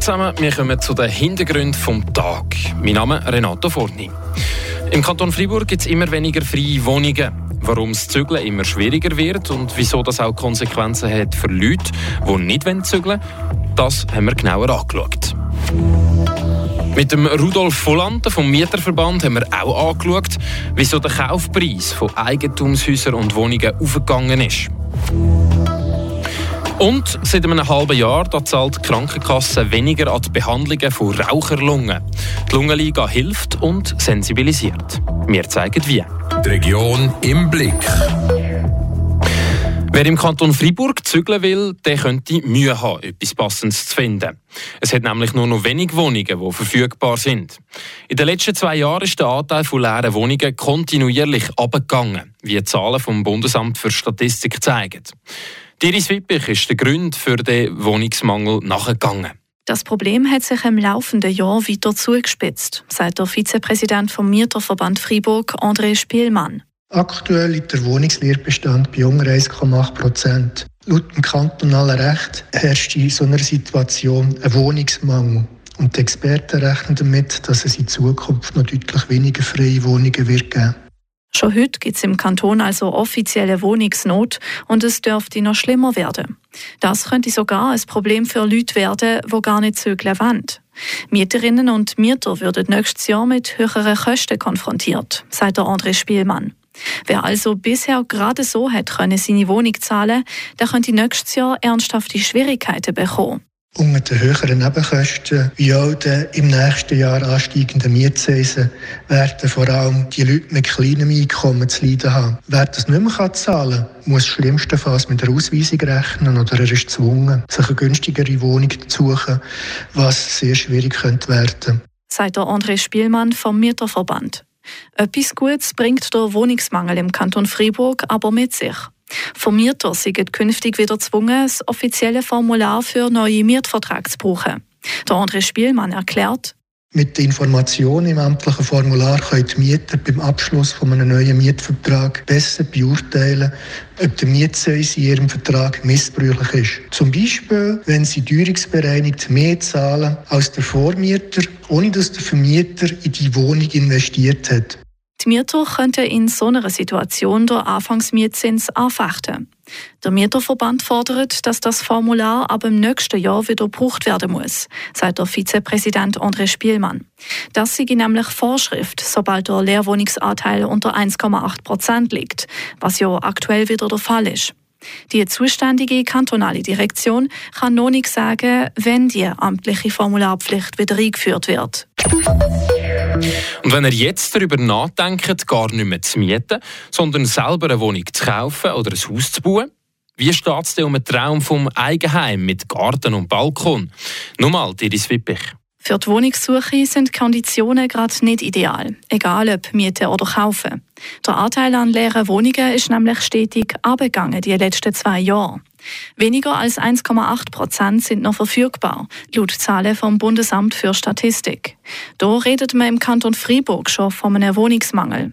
Zusammen, wir kommen zu den Hintergründen vom Tag. Mein Name ist Renato Forni. Im Kanton Freiburg gibt es immer weniger freie Wohnungen. Warum das Zügeln immer schwieriger wird und wieso das auch Konsequenzen hat für Leute, die nicht zügeln wollen, das haben wir genauer angeschaut. Mit dem Rudolf Volante vom Mieterverband haben wir auch angeschaut, wieso der Kaufpreis von Eigentumshäusern und Wohnungen aufgegangen ist. Und seit einem halben Jahr da zahlt die Krankenkasse weniger an die Behandlungen von Raucherlungen. Die Lungenliga hilft und sensibilisiert. Wir zeigen wie. Die Region im Blick. Wer im Kanton Freiburg zügeln will, der könnte Mühe haben, etwas Passendes zu finden. Es hat nämlich nur noch wenige Wohnungen, die verfügbar sind. In den letzten zwei Jahren ist der Anteil von leeren Wohnungen kontinuierlich abgegangen, wie die Zahlen vom Bundesamt für Statistik zeigen. Iris Wippich ist der Grund für den Wohnungsmangel nachgegangen. Das Problem hat sich im laufenden Jahr weiter zugespitzt, sagt der Vizepräsident vom Mieterverband Freiburg, André Spielmann. Aktuell liegt der Wohnungsleerbestand bei unter 1,8 Prozent. Laut dem kantonalen Recht herrscht in so einer Situation ein Wohnungsmangel. Und die Experten rechnen damit, dass es in Zukunft noch deutlich weniger freie Wohnungen wird geben. Schon heute gibt es im Kanton also offizielle Wohnungsnot und es dürfte noch schlimmer werden. Das könnte sogar ein Problem für Leute werden, die gar nicht zügeln wollen. Mieterinnen und Mieter würden nächstes Jahr mit höheren Kosten konfrontiert, sagt der André Spielmann. Wer also bisher gerade so hat können seine Wohnung zahlen, der könnte nächstes Jahr ernsthafte Schwierigkeiten bekommen. Unter den höheren Nebenkosten wie auch den im nächsten Jahr ansteigenden Mietzinsen werden vor allem die Leute mit kleinem Einkommen zu leiden haben. Wer das nicht mehr zahlen kann, muss schlimmstenfalls mit einer Ausweisung rechnen oder er ist gezwungen, sich eine günstigere Wohnung zu suchen, was sehr schwierig könnte werden. Sagt der André Spielmann vom Mieterverband. Etwas Gutes bringt der Wohnungsmangel im Kanton Freiburg aber mit sich. Vermieter sind künftig wieder gezwungen, das offizielle Formular für neue Mietverträge zu brauchen. Der André Spielmann erklärt, mit der Information im amtlichen Formular können die Mieter beim Abschluss von einem neuen Mietvertrag besser beurteilen, ob der Mietzins in ihrem Vertrag missbräuchlich ist. Zum Beispiel, wenn sie teuerungsbereinigt mehr zahlen als der Vormieter, ohne dass der Vermieter in die Wohnung investiert hat. Die Mieter könnten in so einer Situation den Anfangsmietzins anfechten. Der Mieterverband fordert, dass das Formular ab dem nächsten Jahr wieder gebraucht werden muss, sagt der Vizepräsident André Spielmann. Das sei nämlich Vorschrift, sobald der Leerwohnungsanteil unter 1,8 Prozent liegt, was ja aktuell wieder der Fall ist. Die zuständige kantonale Direktion kann noch nicht sagen, wenn die amtliche Formularpflicht wieder eingeführt wird. Und wenn ihr jetzt darüber nachdenkt, gar nicht mehr zu mieten, sondern selber eine Wohnung zu kaufen oder ein Haus zu bauen, wie steht es denn um den Traum vom Eigenheim mit Garten und Balkon? Nochmal, Iris Wippich. Für die Wohnungssuche sind Konditionen gerade nicht ideal, egal ob mieten oder kaufen. Der Anteil an leeren Wohnungen ist nämlich stetig abgegangen die letzten zwei Jahre. Weniger als 1,8 Prozent sind noch verfügbar, laut Zahlen vom Bundesamt für Statistik. Da redet man im Kanton Freiburg schon von einem Wohnungsmangel.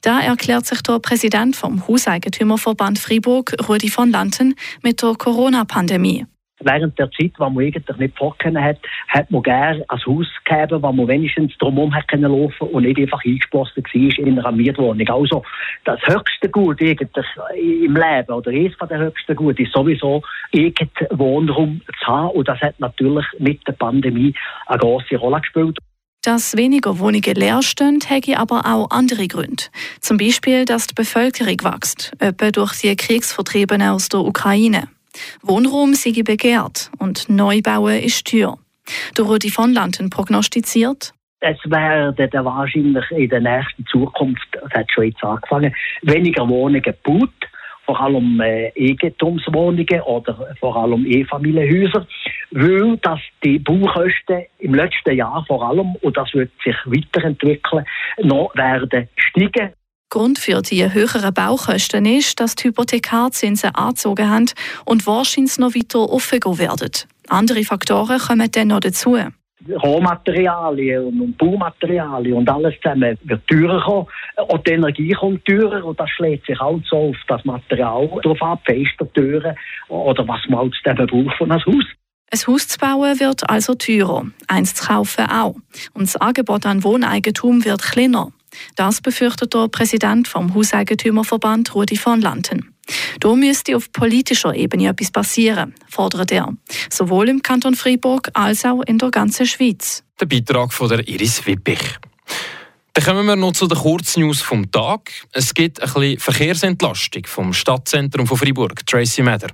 Da erklärt sich der Präsident vom Hauseigentümerverband Freiburg, Rudi von Lanten, mit der Corona-Pandemie während der Zeit, wo man eigentlich nicht vorkennen hat, hat man gerne ein Haus gegeben, wo man wenigstens drumherum hat können laufen und nicht einfach eingeschlossen war in einer Mietwohnung. Also das höchste Gut eigentlich im Leben oder eines der höchsten Gut ist sowieso irgendein Wohnraum zu haben und das hat natürlich mit der Pandemie eine große Rolle gespielt. Dass weniger Wohnungen leer stehen, hätte aber auch andere Gründe. Zum Beispiel, dass die Bevölkerung wächst, etwa durch die Kriegsvertriebenen aus der Ukraine. Wohnraum sei begehrt und Neubauen ist teuer. Der Rudi von Lanten prognostiziert, es werden wahrscheinlich in der nächsten Zukunft, das hat schon jetzt angefangen, weniger Wohnungen gebaut, vor allem äh, Eigentumswohnungen oder vor allem Einfamilienhäuser, weil dass die Baukosten im letzten Jahr vor allem, und das wird sich weiterentwickeln, noch werden steigen. Grund für die höheren Baukosten ist, dass die Hypothekarzinsen angezogen haben und wahrscheinlich noch weiter aufgehen werden. Andere Faktoren kommen dann noch dazu. Rohmaterialien und Baumaterialien und alles zusammen wird teurer kommen. Und die Energie kommt teurer und das schlägt sich auch so auf das Material drauf ab, fester teurer oder was man halt zusammen braucht von einem Haus. Ein Haus zu bauen wird also teurer, eins zu kaufen auch. Und das Angebot an Wohneigentum wird kleiner. Das befürchtet der Präsident vom Hauseigentümerverband Rudi von Lanten. Da müsste auf politischer Ebene etwas passieren, fordert er. Sowohl im Kanton Freiburg als auch in der ganzen Schweiz. Der Beitrag von der Iris Wippich. Dann kommen wir noch zu den Kurznews vom Tag. Es gibt ein bisschen Verkehrsentlastung vom Stadtzentrum von Freiburg, Tracy Mather.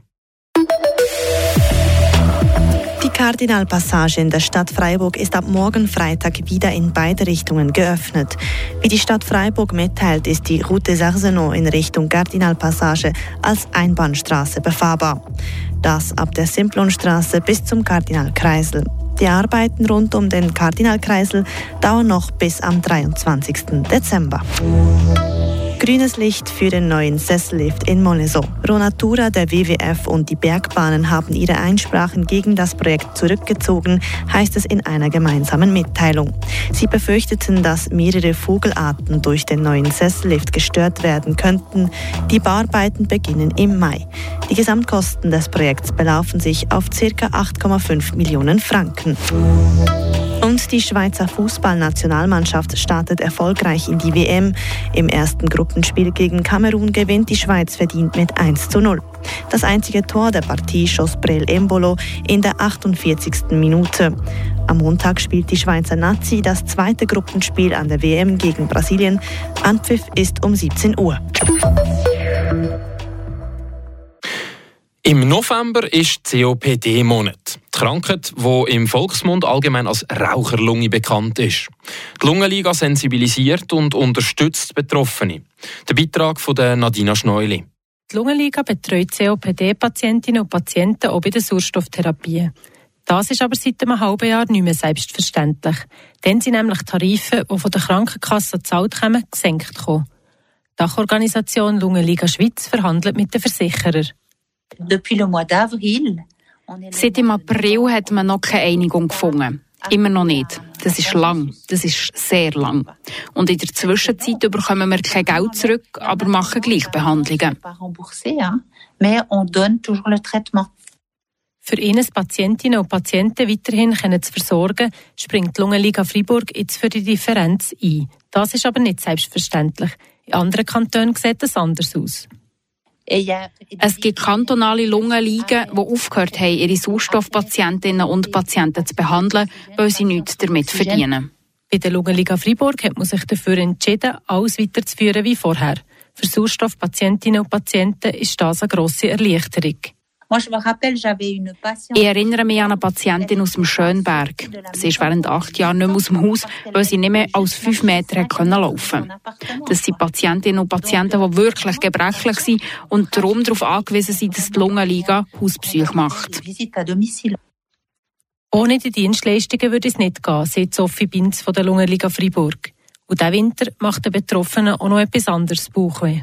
Kardinalpassage in der Stadt Freiburg ist ab morgen Freitag wieder in beide Richtungen geöffnet. Wie die Stadt Freiburg mitteilt, ist die Route Sarzenon in Richtung Kardinalpassage als Einbahnstraße befahrbar. Das ab der Simplonstraße bis zum Kardinalkreisel. Die Arbeiten rund um den Kardinalkreisel dauern noch bis am 23. Dezember. Grünes Licht für den neuen Sessellift in Moleson. Ronatura, der WWF und die Bergbahnen haben ihre Einsprachen gegen das Projekt zurückgezogen, heißt es in einer gemeinsamen Mitteilung. Sie befürchteten, dass mehrere Vogelarten durch den neuen Sessellift gestört werden könnten. Die Bauarbeiten beginnen im Mai. Die Gesamtkosten des Projekts belaufen sich auf ca. 8,5 Millionen Franken. Und die Schweizer Fußballnationalmannschaft startet erfolgreich in die WM. Im ersten Gruppenspiel gegen Kamerun gewinnt die Schweiz verdient mit 1 zu 0. Das einzige Tor der Partie schoss Brel Embolo in der 48. Minute. Am Montag spielt die Schweizer Nazi das zweite Gruppenspiel an der WM gegen Brasilien. Anpfiff ist um 17 Uhr. Im November ist COPD-Monat. Die Krankheit, die im Volksmund allgemein als Raucherlunge bekannt ist. Die Lungenliga sensibilisiert und unterstützt Betroffene. Der Beitrag von Nadina Schneuli. Die Lungenliga betreut COPD-Patientinnen und Patienten auch bei der Sauerstofftherapie. Das ist aber seit einem halben Jahr nicht mehr selbstverständlich. Dann sind nämlich Tarife, die von der Krankenkasse gezahlt kommen, gesenkt kommen. Die Dachorganisation Lungenliga Schweiz verhandelt mit den Versicherern. Seit dem April hat man noch keine Einigung gefunden. Immer noch nicht. Das ist lang. Das ist sehr lang. Und in der Zwischenzeit bekommen wir kein Geld zurück, aber machen Gleichbehandlungen. Für ihnen Patientinnen und Patienten weiterhin können zu versorgen, springt die Lungenliga Freiburg jetzt für die Differenz ein. Das ist aber nicht selbstverständlich. In anderen Kantonen sieht es anders aus. Es gibt kantonale Lungenligen, die aufgehört haben, ihre Sauerstoffpatientinnen und Patienten zu behandeln, weil sie nichts damit verdienen. Bei der Lungenliga Freiburg hat man sich dafür entschieden, alles weiterzuführen wie vorher. Für Sauerstoffpatientinnen und Patienten ist das eine grosse Erleichterung. Ich erinnere mich an eine Patientin aus dem Schönberg. Sie ist während acht Jahren nicht mehr aus dem Haus, weil sie nicht mehr als fünf Meter laufen konnte. Das sind Patientinnen und Patienten, die wirklich gebrechlich sind und darum darauf angewiesen sind, dass die Lungenliga Hauspsych macht. Ohne die Dienstleistungen würde es nicht gehen, sagt Sophie Binz von der Lungenliga Freiburg. Und diesen Winter macht den Betroffenen auch noch etwas anderes Bauchweh.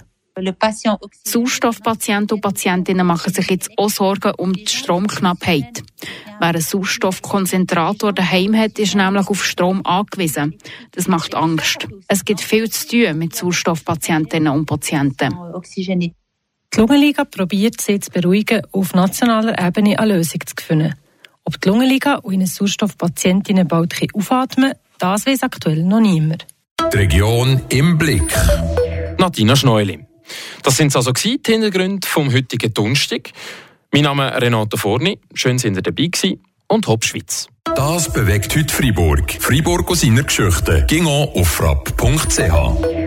Sauerstoffpatienten und Patientinnen machen sich jetzt auch Sorgen um die Stromknappheit. Wer einen Sauerstoffkonzentrator daheim hat, ist nämlich auf Strom angewiesen. Das macht Angst. Es gibt viel zu tun mit Sauerstoffpatientinnen und Patienten. Die Lungenliga probiert sie zu beruhigen, auf nationaler Ebene eine Lösung zu finden. Ob die Lungenliga und ihre Sauerstoffpatientinnen bald aufatmen können, das weiß aktuell noch niemand. Die Region im Blick. Nadina Schneuli. Das sind also die Hintergründe vom heutigen Donnerstag. Mein Name ist Renato Forni. Schön, dass ihr dabei gewesen und Hopp Schweiz. Das bewegt heute Freiburg. Freiburg aus seiner Geschichte. Ging auf frapp.ch.